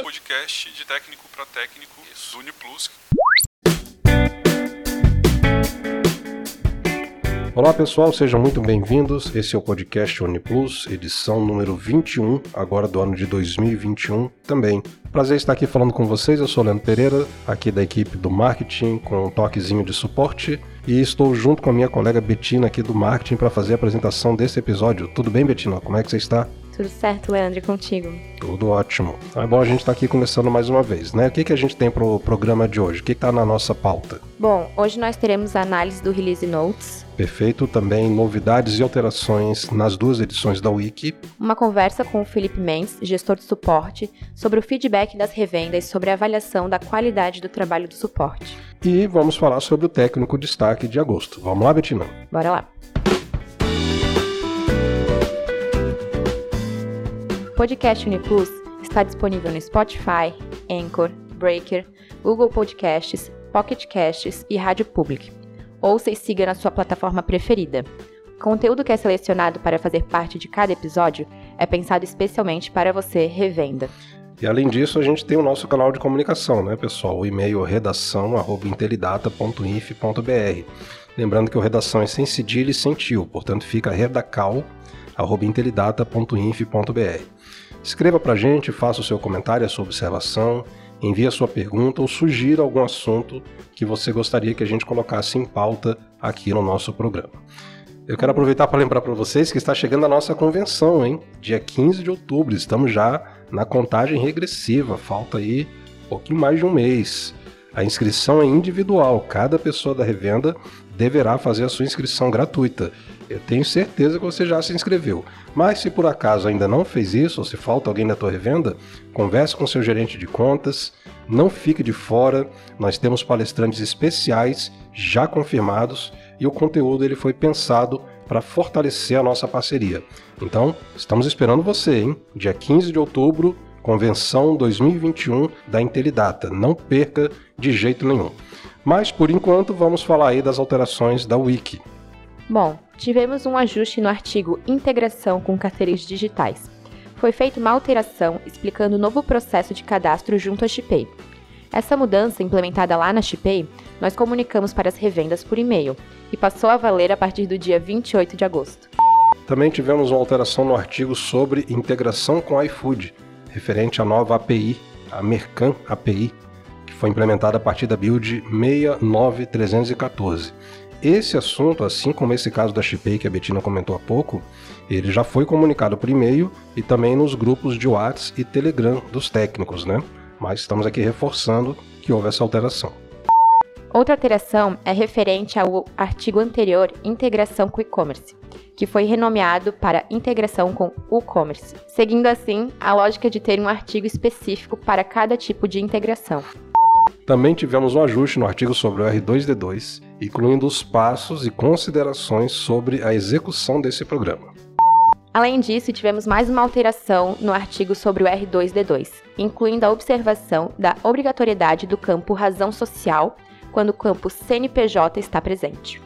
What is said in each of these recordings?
Podcast de técnico para técnico do Uniplus. Olá pessoal, sejam muito bem-vindos. Esse é o podcast Uniplus, edição número 21, agora do ano de 2021 também. Prazer estar aqui falando com vocês. Eu sou Leandro Pereira, aqui da equipe do marketing, com um toquezinho de suporte. E estou junto com a minha colega Betina aqui do marketing para fazer a apresentação desse episódio. Tudo bem, Betina? Como é que você está? Tudo certo, Leandro, contigo? Tudo ótimo. Então é bom a gente estar aqui começando mais uma vez, né? O que, que a gente tem para o programa de hoje? O que está na nossa pauta? Bom, hoje nós teremos a análise do Release Notes. Perfeito. Também novidades e alterações nas duas edições da Wiki. Uma conversa com o Felipe Mendes, gestor de suporte, sobre o feedback das revendas e sobre a avaliação da qualidade do trabalho do suporte. E vamos falar sobre o técnico destaque de agosto. Vamos lá, Betina? Bora lá. Podcast Uniplus está disponível no Spotify, Anchor, Breaker, Google Podcasts, Pocket Casts e Rádio Public. Ouça e siga na sua plataforma preferida. O conteúdo que é selecionado para fazer parte de cada episódio é pensado especialmente para você, revenda. E além disso, a gente tem o nosso canal de comunicação, né, pessoal? O e-mail redação@intelidata.inf.br. Lembrando que o redação é sem cedilha e sem tio, portanto fica redacal@intelidata.inf.br. Escreva para a gente, faça o seu comentário, a sua observação, envie a sua pergunta ou sugira algum assunto que você gostaria que a gente colocasse em pauta aqui no nosso programa. Eu quero aproveitar para lembrar para vocês que está chegando a nossa convenção, hein? Dia 15 de outubro, estamos já na contagem regressiva, falta aí um pouquinho mais de um mês. A inscrição é individual, cada pessoa da revenda deverá fazer a sua inscrição gratuita. Eu tenho certeza que você já se inscreveu. Mas se por acaso ainda não fez isso, ou se falta alguém da tua revenda, converse com seu gerente de contas, não fique de fora. Nós temos palestrantes especiais já confirmados e o conteúdo ele foi pensado para fortalecer a nossa parceria. Então, estamos esperando você, hein? Dia 15 de outubro, convenção 2021 da Intelidata. Não perca de jeito nenhum. Mas por enquanto, vamos falar aí das alterações da Wiki. Bom, tivemos um ajuste no artigo Integração com carteiras digitais. Foi feita uma alteração explicando o novo processo de cadastro junto à Shipay. Essa mudança, implementada lá na Shipay, nós comunicamos para as revendas por e-mail e passou a valer a partir do dia 28 de agosto. Também tivemos uma alteração no artigo sobre integração com iFood, referente à nova API, a Mercam API, que foi implementada a partir da build 69314. Esse assunto, assim como esse caso da Shipay que a Betina comentou há pouco, ele já foi comunicado por e-mail e também nos grupos de WhatsApp e Telegram dos técnicos, né? Mas estamos aqui reforçando que houve essa alteração. Outra alteração é referente ao artigo anterior, integração com e-commerce, que foi renomeado para integração com e-commerce, seguindo assim a lógica de ter um artigo específico para cada tipo de integração. Também tivemos um ajuste no artigo sobre o R2D2, incluindo os passos e considerações sobre a execução desse programa. Além disso, tivemos mais uma alteração no artigo sobre o R2D2, incluindo a observação da obrigatoriedade do campo razão social quando o campo CNPJ está presente.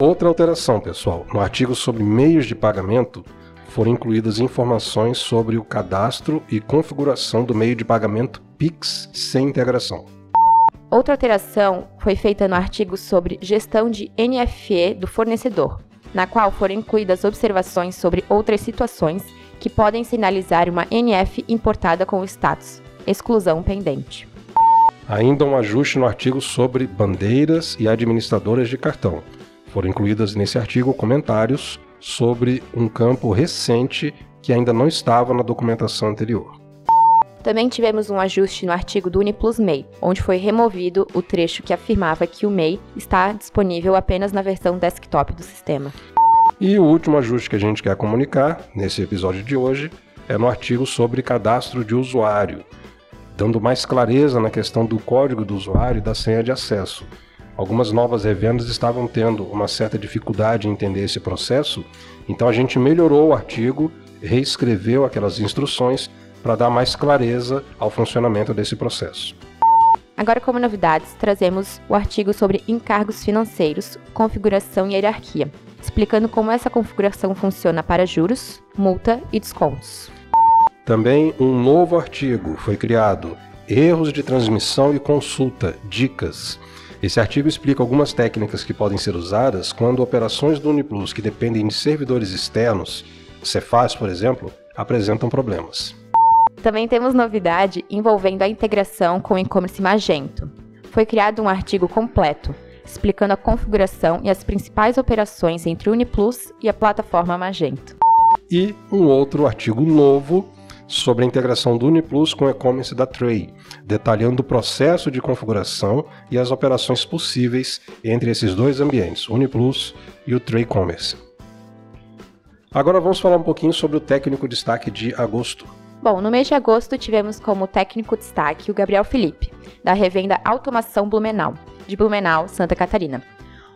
Outra alteração, pessoal, no artigo sobre meios de pagamento foram incluídas informações sobre o cadastro e configuração do meio de pagamento PIX sem integração. Outra alteração foi feita no artigo sobre gestão de NFE do fornecedor, na qual foram incluídas observações sobre outras situações que podem sinalizar uma NF importada com o status exclusão pendente. Ainda um ajuste no artigo sobre bandeiras e administradoras de cartão. Foram incluídas nesse artigo comentários sobre um campo recente que ainda não estava na documentação anterior. Também tivemos um ajuste no artigo do Uniplus MEI, onde foi removido o trecho que afirmava que o MEI está disponível apenas na versão desktop do sistema. E o último ajuste que a gente quer comunicar nesse episódio de hoje é no artigo sobre cadastro de usuário, dando mais clareza na questão do código do usuário e da senha de acesso. Algumas novas revendas estavam tendo uma certa dificuldade em entender esse processo, então a gente melhorou o artigo, reescreveu aquelas instruções para dar mais clareza ao funcionamento desse processo. Agora, como novidades, trazemos o artigo sobre encargos financeiros, configuração e hierarquia, explicando como essa configuração funciona para juros, multa e descontos. Também um novo artigo foi criado: Erros de transmissão e consulta, dicas. Esse artigo explica algumas técnicas que podem ser usadas quando operações do Uniplus que dependem de servidores externos, Cefaz, por exemplo, apresentam problemas. Também temos novidade envolvendo a integração com o e-commerce Magento. Foi criado um artigo completo explicando a configuração e as principais operações entre o Uniplus e a plataforma Magento. E um outro artigo novo sobre a integração do Uniplus com o e-commerce da Tray, detalhando o processo de configuração e as operações possíveis entre esses dois ambientes, o Uniplus e o Tray Commerce. Agora vamos falar um pouquinho sobre o técnico destaque de agosto. Bom, no mês de agosto tivemos como técnico destaque o Gabriel Felipe, da revenda Automação Blumenau, de Blumenau, Santa Catarina.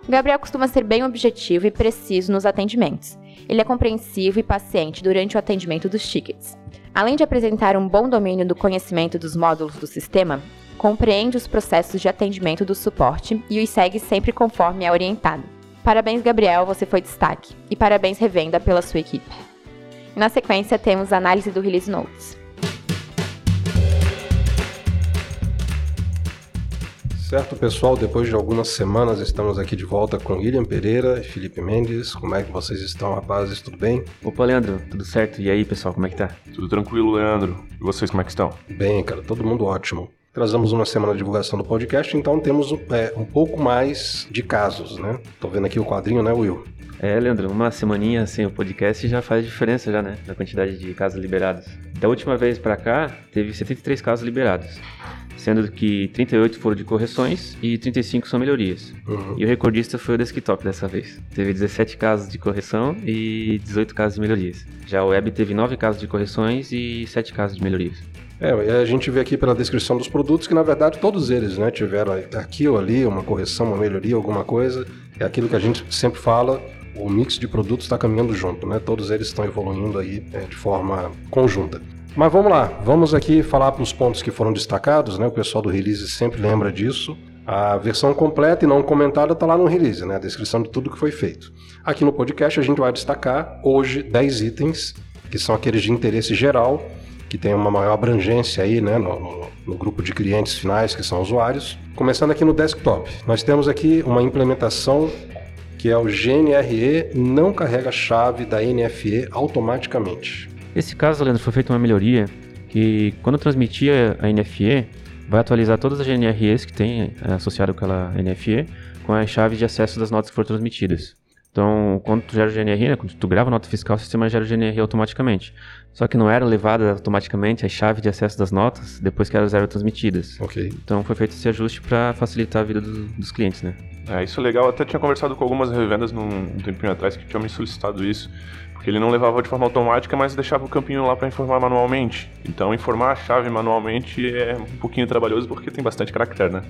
O Gabriel costuma ser bem objetivo e preciso nos atendimentos. Ele é compreensivo e paciente durante o atendimento dos tickets. Além de apresentar um bom domínio do conhecimento dos módulos do sistema, compreende os processos de atendimento do suporte e os segue sempre conforme é orientado. Parabéns, Gabriel, você foi destaque. E parabéns, Revenda, pela sua equipe. Na sequência, temos a análise do Release Notes. Certo, pessoal, depois de algumas semanas estamos aqui de volta com William Pereira e Felipe Mendes. Como é que vocês estão, rapazes? Tudo bem? Opa, Leandro, tudo certo? E aí, pessoal, como é que tá? Tudo tranquilo, Leandro. E vocês, como é que estão? Bem, cara, todo mundo ótimo. Trazemos uma semana de divulgação do podcast, então temos é, um pouco mais de casos, né? Tô vendo aqui o quadrinho, né, Will? É, Leandro, uma semaninha sem o podcast já faz diferença já, né? Na quantidade de casos liberados. Da última vez para cá, teve 73 casos liberados sendo que 38 foram de correções e 35 são melhorias. Uhum. E o recordista foi o desktop dessa vez. Teve 17 casos de correção e 18 casos de melhorias. Já o web teve 9 casos de correções e 7 casos de melhorias. É, a gente vê aqui pela descrição dos produtos que, na verdade, todos eles né, tiveram aqui ou ali uma correção, uma melhoria, alguma coisa. É aquilo que a gente sempre fala, o mix de produtos está caminhando junto, né? Todos eles estão evoluindo aí é, de forma conjunta. Mas vamos lá, vamos aqui falar para os pontos que foram destacados, né? O pessoal do release sempre lembra disso. A versão completa e não comentada está lá no release, né? A descrição de tudo que foi feito. Aqui no podcast a gente vai destacar hoje 10 itens, que são aqueles de interesse geral, que tem uma maior abrangência aí, né? No, no, no grupo de clientes finais, que são usuários. Começando aqui no desktop. Nós temos aqui uma implementação que é o GNRE não carrega chave da NFE automaticamente. Esse caso, Leandro, foi feita uma melhoria que quando transmitia a NFE, vai atualizar todas as GNREs que tem é, associado com aquela NFE com as chaves de acesso das notas que foram transmitidas. Então, quando tu gera o GNR, né, quando tu grava a nota fiscal, o sistema gera o GNR automaticamente. Só que não era levada automaticamente a chave de acesso das notas depois que elas eram transmitidas. Ok. Então foi feito esse ajuste para facilitar a vida do, dos clientes, né? É, isso é legal. Eu até tinha conversado com algumas revendas num, um tempinho atrás que tinham me solicitado isso. Porque ele não levava de forma automática, mas deixava o campinho lá para informar manualmente. Então, informar a chave manualmente é um pouquinho trabalhoso porque tem bastante caractere, né?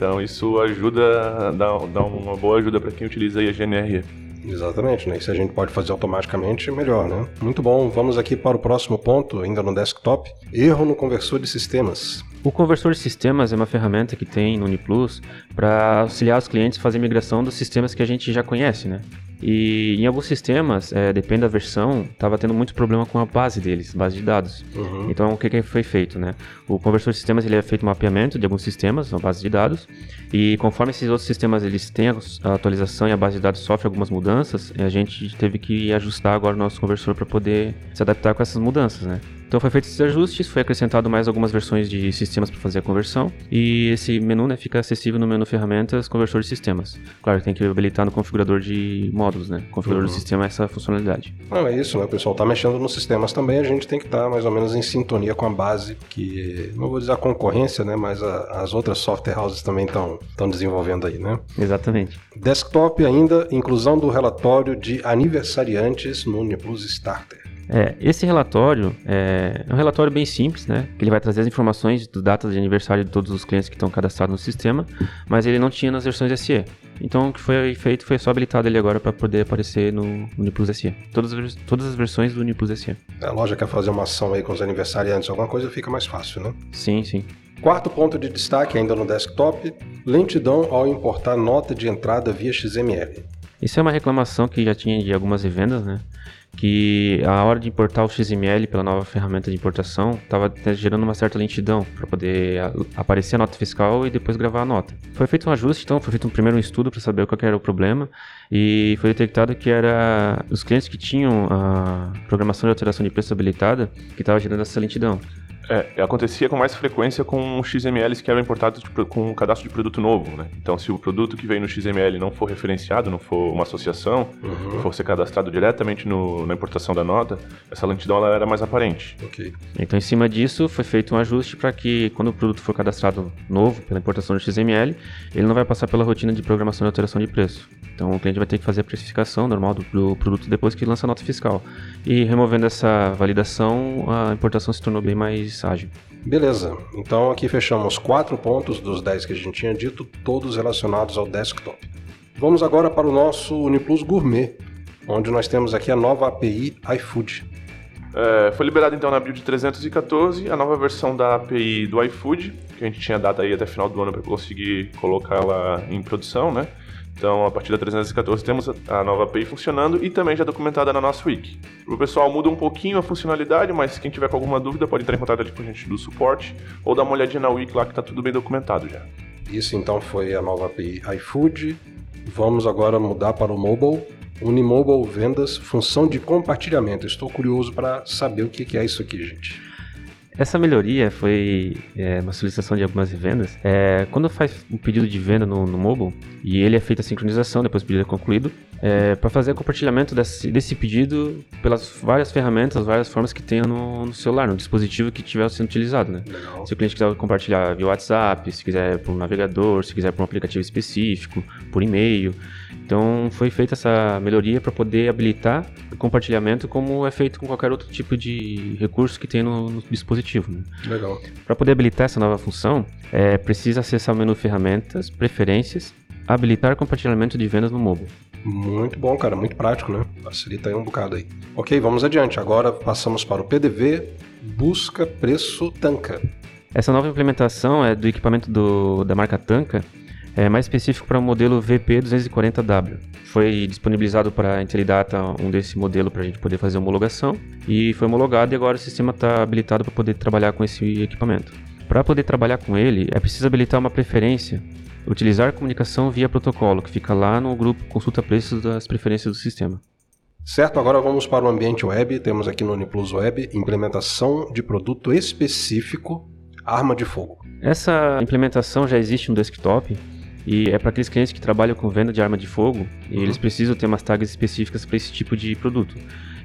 Então, isso ajuda, dá, dá uma boa ajuda para quem utiliza a GNR. Exatamente, né? E se a gente pode fazer automaticamente, melhor, né? Muito bom. Vamos aqui para o próximo ponto, ainda no desktop. Erro no conversor de sistemas. O conversor de sistemas é uma ferramenta que tem no Uniplus para auxiliar os clientes a fazer migração dos sistemas que a gente já conhece, né? E em alguns sistemas, é, depende da versão, estava tendo muito problema com a base deles, base de dados. Uhum. Então, o que, que foi feito, né? O conversor de sistemas ele é feito um mapeamento de alguns sistemas, uma base de dados, e conforme esses outros sistemas eles têm a atualização e a base de dados sofre algumas mudanças, a gente teve que ajustar agora o nosso conversor para poder se adaptar com essas mudanças, né? Então foi feito esses ajustes, foi acrescentado mais algumas versões de sistemas para fazer a conversão e esse menu né, fica acessível no menu ferramentas conversor de sistemas. Claro, tem que habilitar no configurador de módulos, né? configurador uhum. do sistema essa funcionalidade. Não, é isso, né? O pessoal está mexendo nos sistemas também, a gente tem que estar tá mais ou menos em sintonia com a base, que não vou dizer a concorrência, né? Mas a, as outras software houses também estão desenvolvendo aí, né? Exatamente. Desktop ainda, inclusão do relatório de aniversariantes no Uniplus Starter. É, esse relatório é, é, um relatório bem simples, né? Que ele vai trazer as informações do data de aniversário de todos os clientes que estão cadastrados no sistema, mas ele não tinha nas versões SE. Então o que foi feito foi só habilitado ele agora para poder aparecer no Uniplus SE. Todas as, todas as versões do Uniplus SE. A loja quer fazer uma ação aí com os aniversariantes, alguma coisa fica mais fácil, né? Sim, sim. Quarto ponto de destaque ainda no desktop, lentidão ao importar nota de entrada via XML. Isso é uma reclamação que já tinha de algumas vendas, né? que a hora de importar o XML pela nova ferramenta de importação estava gerando uma certa lentidão para poder aparecer a nota fiscal e depois gravar a nota. Foi feito um ajuste, então foi feito um primeiro estudo para saber qual era o problema e foi detectado que era os clientes que tinham a programação de alteração de preço habilitada que estava gerando essa lentidão. É, acontecia com mais frequência com XMLs que eram importados de, com um cadastro de produto novo, né? Então, se o produto que vem no XML não for referenciado, não for uma associação, uhum. for ser cadastrado diretamente no, na importação da nota, essa lentidão ela era mais aparente. Ok. Então, em cima disso, foi feito um ajuste para que, quando o produto for cadastrado novo pela importação do XML, ele não vai passar pela rotina de programação e alteração de preço. Então, o cliente vai ter que fazer a precificação normal do, do produto depois que lança a nota fiscal. E removendo essa validação, a importação se tornou bem mais ágil. Beleza, então aqui fechamos quatro pontos dos 10 que a gente tinha dito, todos relacionados ao desktop. Vamos agora para o nosso Uniplus Gourmet, onde nós temos aqui a nova API iFood. É, foi liberada então na build 314 a nova versão da API do iFood, que a gente tinha dado aí até final do ano para conseguir colocá-la em produção, né? Então, a partir da 314 temos a nova API funcionando e também já documentada na nossa wiki. O pessoal muda um pouquinho a funcionalidade, mas quem tiver com alguma dúvida pode entrar em contato ali com a gente do suporte ou dar uma olhadinha na wiki lá que está tudo bem documentado já. Isso então foi a nova API iFood. Vamos agora mudar para o mobile. Unimobile Vendas, função de compartilhamento. Estou curioso para saber o que é isso aqui, gente. Essa melhoria foi é, uma solicitação de algumas vendas. É, quando faz um pedido de venda no, no mobile e ele é feita a sincronização depois do pedido é concluído, é, para fazer compartilhamento desse, desse, pedido pelas várias ferramentas, várias formas que tenha no, no celular, no dispositivo que estiver sendo utilizado. Né? Se o cliente quiser compartilhar via WhatsApp, se quiser por um navegador, se quiser por um aplicativo específico, por e-mail. Então foi feita essa melhoria para poder habilitar o compartilhamento como é feito com qualquer outro tipo de recurso que tem no, no dispositivo. Né? Legal. Para poder habilitar essa nova função, é, precisa acessar o menu Ferramentas, Preferências, habilitar compartilhamento de vendas no mobile. Muito bom, cara, muito prático, né? Facilita aí um bocado aí. Ok, vamos adiante. Agora passamos para o PDV, busca preço Tanca. Essa nova implementação é do equipamento do, da marca Tanca, é mais específico para o modelo VP240W. Foi disponibilizado para a Intelidata um desse modelo para a gente poder fazer homologação e foi homologado e agora o sistema está habilitado para poder trabalhar com esse equipamento. Para poder trabalhar com ele, é preciso habilitar uma preferência Utilizar comunicação via protocolo, que fica lá no grupo Consulta Preços das preferências do sistema. Certo, agora vamos para o ambiente web. Temos aqui no Uniplus Web implementação de produto específico, arma de fogo. Essa implementação já existe no desktop e é para aqueles clientes que trabalham com venda de arma de fogo e uhum. eles precisam ter umas tags específicas para esse tipo de produto.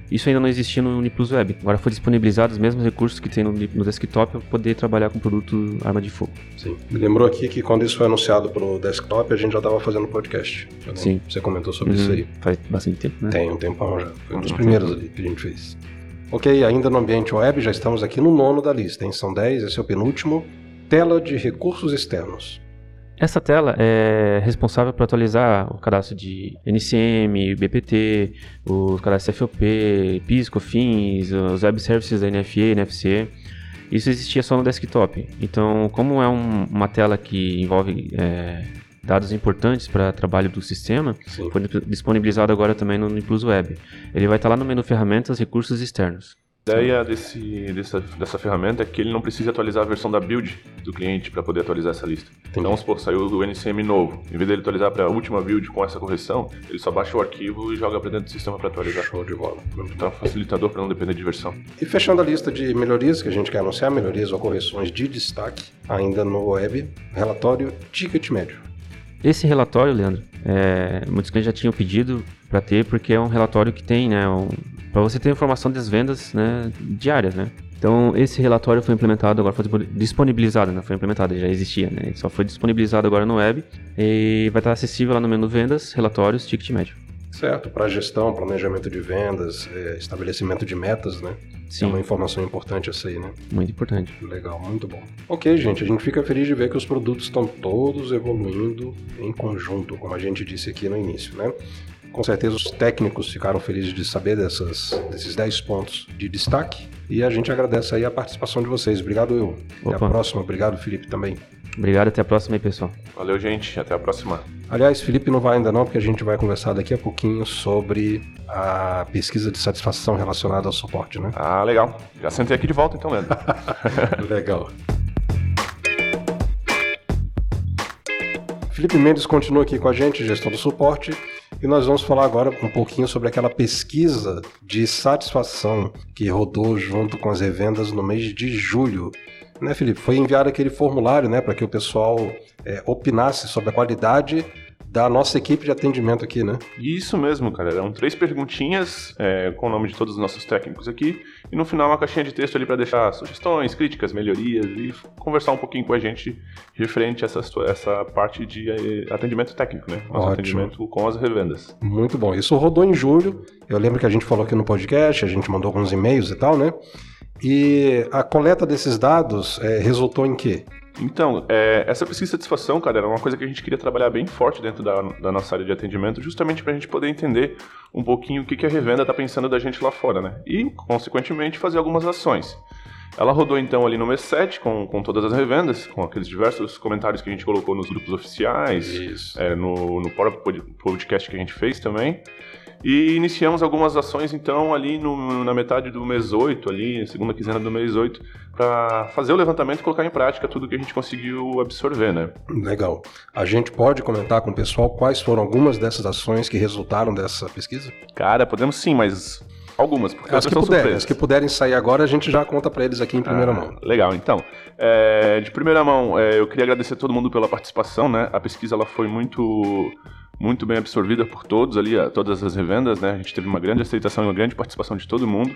Isso ainda não existia no Uniplus Web. Agora foi disponibilizado os mesmos recursos que tem no, no desktop para poder trabalhar com o produto arma de fogo. Sim. Lembrou aqui que quando isso foi anunciado para o desktop, a gente já estava fazendo podcast. Sim. Você comentou sobre uhum. isso aí. Faz bastante tempo, né? Tem um tempão já. Foi um dos primeiros ali que a gente fez. Ok, ainda no ambiente web, já estamos aqui no nono da lista, hein? São 10, esse é o penúltimo. Tela de recursos externos. Essa tela é responsável por atualizar o cadastro de NCM, BPT, os cadastros FOP, PIS, COFINS, os web services da NFE, NFC. Isso existia só no desktop. Então, como é um, uma tela que envolve é, dados importantes para trabalho do sistema, Sim. foi disponibilizado agora também no Plus Web. Ele vai estar lá no menu Ferramentas, Recursos Externos. A ideia desse, dessa, dessa ferramenta é que ele não precise atualizar a versão da build do cliente para poder atualizar essa lista. Entendi. Então, supor, saiu o NCM novo. Em vez dele atualizar para a última build com essa correção, ele só baixa o arquivo e joga para dentro do sistema para atualizar. Show de bola. Então, é um facilitador para não depender de versão. E fechando a lista de melhorias que a gente quer anunciar, melhorias ou correções de destaque ainda no web, relatório ticket médio. Esse relatório, Leandro, é, muitos clientes já tinham pedido para ter, porque é um relatório que tem né, um, para você ter informação das vendas né, diárias, né? Então, esse relatório foi implementado, agora foi disponibilizado, não né? foi implementado, já existia, né? Ele só foi disponibilizado agora no web e vai estar acessível lá no menu Vendas, Relatórios, Ticket Médio. Certo, para gestão, planejamento de vendas, é, estabelecimento de metas, né? Sim. É uma informação importante essa aí, né? Muito importante. Legal, muito bom. Ok, gente, a gente fica feliz de ver que os produtos estão todos evoluindo em conjunto, como a gente disse aqui no início, né? Com certeza os técnicos ficaram felizes de saber dessas, desses 10 pontos de destaque. E a gente agradece aí a participação de vocês. Obrigado, eu. Até a próxima. Obrigado, Felipe, também. Obrigado, até a próxima aí, pessoal. Valeu, gente. Até a próxima. Aliás, Felipe não vai ainda não, porque a gente vai conversar daqui a pouquinho sobre a pesquisa de satisfação relacionada ao suporte, né? Ah, legal. Já sentei aqui de volta então, Leandro. legal. Felipe Mendes continua aqui com a gente, gestão do suporte, e nós vamos falar agora um pouquinho sobre aquela pesquisa de satisfação que rodou junto com as revendas no mês de julho. Né, Felipe? Foi enviado aquele formulário né, para que o pessoal é, opinasse sobre a qualidade da nossa equipe de atendimento aqui, né? Isso mesmo, cara. Eram três perguntinhas é, com o nome de todos os nossos técnicos aqui e no final uma caixinha de texto ali para deixar sugestões, críticas, melhorias e conversar um pouquinho com a gente referente a essa, essa parte de é, atendimento técnico, né? Nosso Ótimo. atendimento com as revendas. Muito bom. Isso rodou em julho. Eu lembro que a gente falou aqui no podcast, a gente mandou alguns e-mails e tal, né? E a coleta desses dados é, resultou em quê? Então, é, essa pesquisa de satisfação, cara, era uma coisa que a gente queria trabalhar bem forte dentro da, da nossa área de atendimento, justamente para a gente poder entender um pouquinho o que, que a revenda está pensando da gente lá fora, né? E, consequentemente, fazer algumas ações. Ela rodou então ali no mês 7 com, com todas as revendas, com aqueles diversos comentários que a gente colocou nos grupos oficiais, é, no, no próprio podcast que a gente fez também. E iniciamos algumas ações, então, ali no, na metade do mês 8, ali, segunda quinzena do mês 8, para fazer o levantamento e colocar em prática tudo que a gente conseguiu absorver, né? Legal. A gente pode comentar com o pessoal quais foram algumas dessas ações que resultaram dessa pesquisa? Cara, podemos sim, mas Algumas, porque as que, puderem, as que puderem sair agora, a gente já conta para eles aqui em primeira ah, mão. Legal, então. É, de primeira mão, é, eu queria agradecer a todo mundo pela participação, né? A pesquisa ela foi muito muito bem absorvida por todos ali, todas as revendas, né? A gente teve uma grande aceitação e uma grande participação de todo mundo.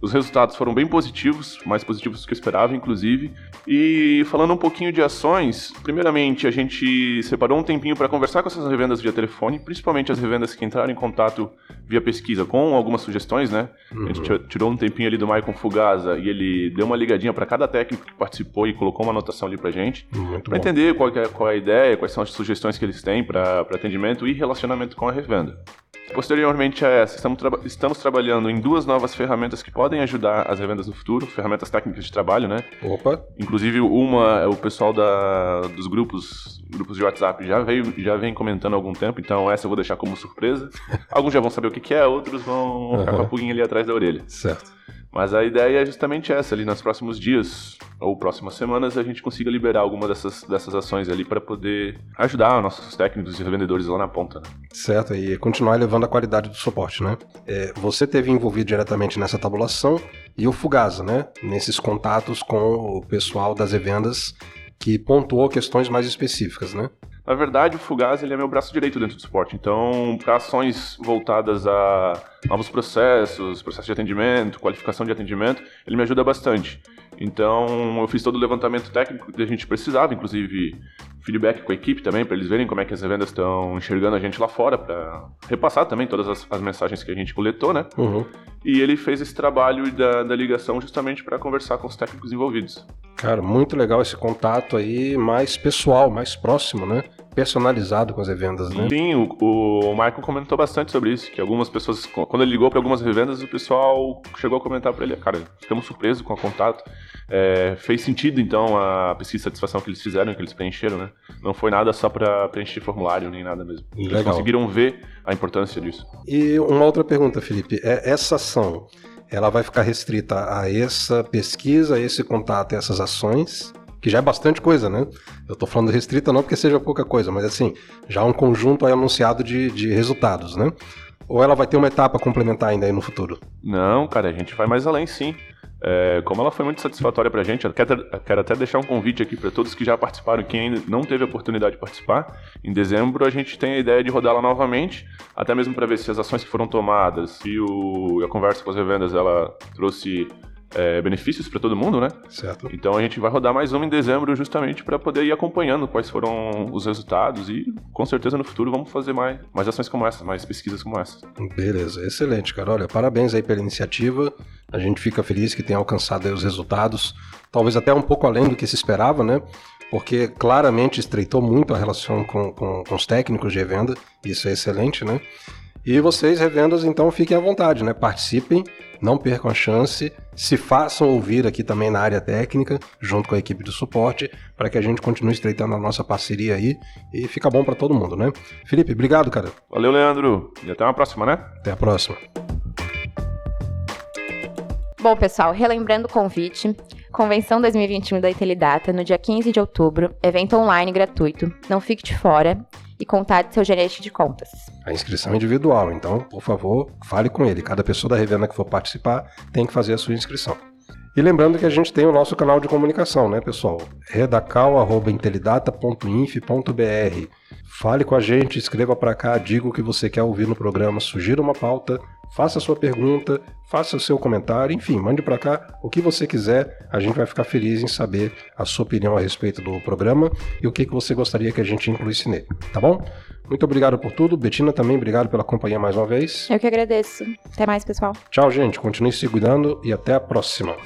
Os resultados foram bem positivos, mais positivos do que eu esperava, inclusive. E falando um pouquinho de ações, primeiramente a gente separou um tempinho para conversar com essas revendas via telefone, principalmente as revendas que entraram em contato via pesquisa com algumas sugestões, né? Uhum. A gente uhum. tirou um tempinho ali do Maicon Fugaza e ele deu uma ligadinha para cada técnico que participou e colocou uma anotação ali pra gente, para entender qual é, qual é a ideia, quais são as sugestões que eles têm para atendimento e relacionamento com a revenda. Posteriormente a essa, estamos, tra estamos, trabalhando em duas novas ferramentas que podem ajudar as revendas no futuro, ferramentas técnicas de trabalho, né? Opa! Inclusive, uma, o pessoal da, dos grupos, grupos de WhatsApp já, veio, já vem comentando há algum tempo, então essa eu vou deixar como surpresa. Alguns já vão saber o que, que é, outros vão uhum. ficar com a pulguinha ali atrás da orelha. Certo. Mas a ideia é justamente essa, ali nos próximos dias ou próximas semanas a gente consiga liberar alguma dessas, dessas ações ali para poder ajudar nossos técnicos e revendedores lá na ponta. Né? Certo, e continuar elevando a qualidade do suporte, né? É, você teve envolvido diretamente nessa tabulação e o Fugasa, né? Nesses contatos com o pessoal das revendas que pontuou questões mais específicas, né? Na verdade, o Fugaz ele é meu braço direito dentro do suporte. Então, para ações voltadas a novos processos, processo de atendimento, qualificação de atendimento, ele me ajuda bastante. Então, eu fiz todo o levantamento técnico que a gente precisava, inclusive feedback com a equipe também, para eles verem como é que as vendas estão enxergando a gente lá fora, para repassar também todas as, as, mensagens que a gente coletou, né? Uhum. E ele fez esse trabalho da, da ligação justamente para conversar com os técnicos envolvidos. Cara, muito legal esse contato aí mais pessoal, mais próximo, né? Personalizado com as revendas, né? Sim, o, o Michael comentou bastante sobre isso, que algumas pessoas, quando ele ligou para algumas revendas, o pessoal chegou a comentar para ele, cara, ficamos surpresos com o contato. É, fez sentido, então, a pesquisa de satisfação que eles fizeram, que eles preencheram, né? Não foi nada só para preencher formulário, nem nada mesmo. Eles legal. conseguiram ver a importância disso. E uma outra pergunta, Felipe. É, essa ação ela vai ficar restrita a essa pesquisa, a esse contato, a essas ações, que já é bastante coisa, né? Eu tô falando restrita não porque seja pouca coisa, mas assim, já um conjunto aí anunciado de, de resultados, né? Ou ela vai ter uma etapa complementar ainda aí no futuro? Não, cara, a gente vai mais além sim. É, como ela foi muito satisfatória pra gente, eu quero, até deixar um convite aqui para todos que já participaram quem ainda não teve a oportunidade de participar. Em dezembro a gente tem a ideia de rodá-la novamente, até mesmo para ver se as ações que foram tomadas, se o, a conversa com as revendas ela trouxe é, benefícios para todo mundo, né? Certo. Então a gente vai rodar mais uma em dezembro justamente para poder ir acompanhando quais foram os resultados e com certeza no futuro vamos fazer mais, mais ações como essa, mais pesquisas como essa. Beleza, excelente, cara. Olha, parabéns aí pela iniciativa. A gente fica feliz que tenha alcançado os resultados, talvez até um pouco além do que se esperava, né? Porque claramente estreitou muito a relação com, com, com os técnicos de venda, isso é excelente, né? E vocês, revendas, então fiquem à vontade, né? Participem, não percam a chance, se façam ouvir aqui também na área técnica, junto com a equipe de suporte, para que a gente continue estreitando a nossa parceria aí e fica bom para todo mundo, né? Felipe, obrigado, cara. Valeu, Leandro. E até uma próxima, né? Até a próxima. Bom, pessoal, relembrando o convite, Convenção 2021 da Intelidata, no dia 15 de outubro, evento online gratuito, não fique de fora e contate seu gerente de contas. A inscrição é individual, então, por favor, fale com ele. Cada pessoa da revenda que for participar tem que fazer a sua inscrição. E lembrando que a gente tem o nosso canal de comunicação, né, pessoal? redacal.intelidata.inf.br. Fale com a gente, escreva para cá, diga o que você quer ouvir no programa, sugira uma pauta, faça a sua pergunta, faça o seu comentário, enfim, mande para cá o que você quiser. A gente vai ficar feliz em saber a sua opinião a respeito do programa e o que, que você gostaria que a gente incluísse nele, tá bom? Muito obrigado por tudo. Betina também, obrigado pela companhia mais uma vez. Eu que agradeço. Até mais, pessoal. Tchau, gente. Continue se cuidando e até a próxima.